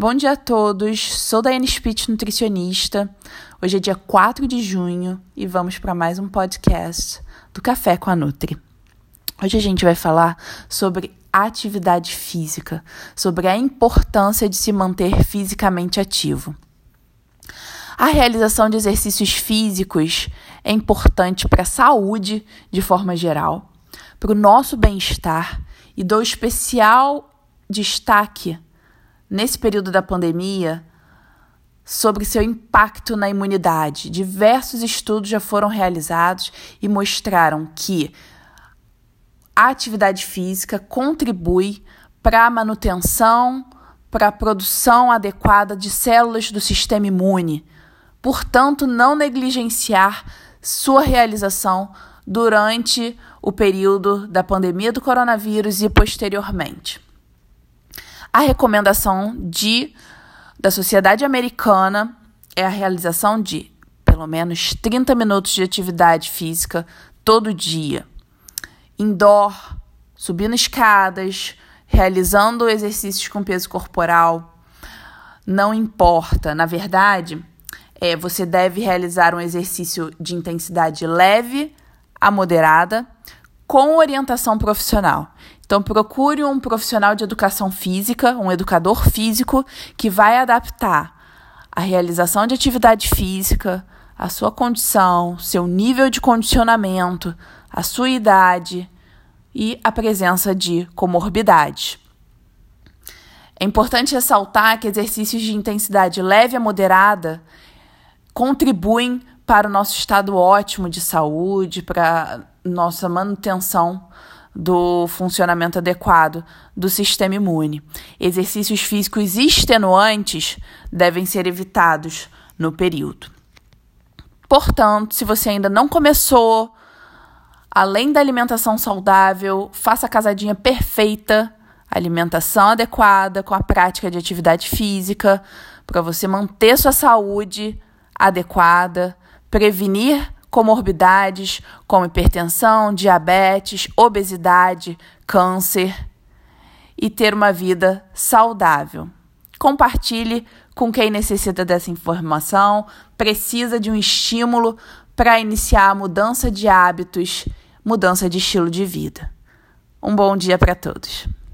Bom dia a todos, sou Daiane Spitz, nutricionista. Hoje é dia 4 de junho e vamos para mais um podcast do Café com a Nutri. Hoje a gente vai falar sobre atividade física, sobre a importância de se manter fisicamente ativo. A realização de exercícios físicos é importante para a saúde de forma geral, para o nosso bem-estar e dou especial destaque nesse período da pandemia sobre seu impacto na imunidade. Diversos estudos já foram realizados e mostraram que a atividade física contribui para a manutenção, para a produção adequada de células do sistema imune. Portanto, não negligenciar sua realização durante o período da pandemia do coronavírus e posteriormente a recomendação de da Sociedade Americana é a realização de pelo menos 30 minutos de atividade física todo dia. Indoor, subindo escadas, realizando exercícios com peso corporal. Não importa, na verdade, é, você deve realizar um exercício de intensidade leve a moderada com orientação profissional. Então, procure um profissional de educação física, um educador físico, que vai adaptar a realização de atividade física, a sua condição, seu nível de condicionamento, a sua idade e a presença de comorbidade. É importante ressaltar que exercícios de intensidade leve a moderada contribuem para o nosso estado ótimo de saúde, para nossa manutenção do funcionamento adequado do sistema imune. Exercícios físicos extenuantes devem ser evitados no período. Portanto, se você ainda não começou, além da alimentação saudável, faça a casadinha perfeita, alimentação adequada com a prática de atividade física, para você manter sua saúde adequada, prevenir comorbidades como hipertensão, diabetes, obesidade, câncer e ter uma vida saudável. Compartilhe com quem necessita dessa informação, precisa de um estímulo para iniciar a mudança de hábitos, mudança de estilo de vida. Um bom dia para todos.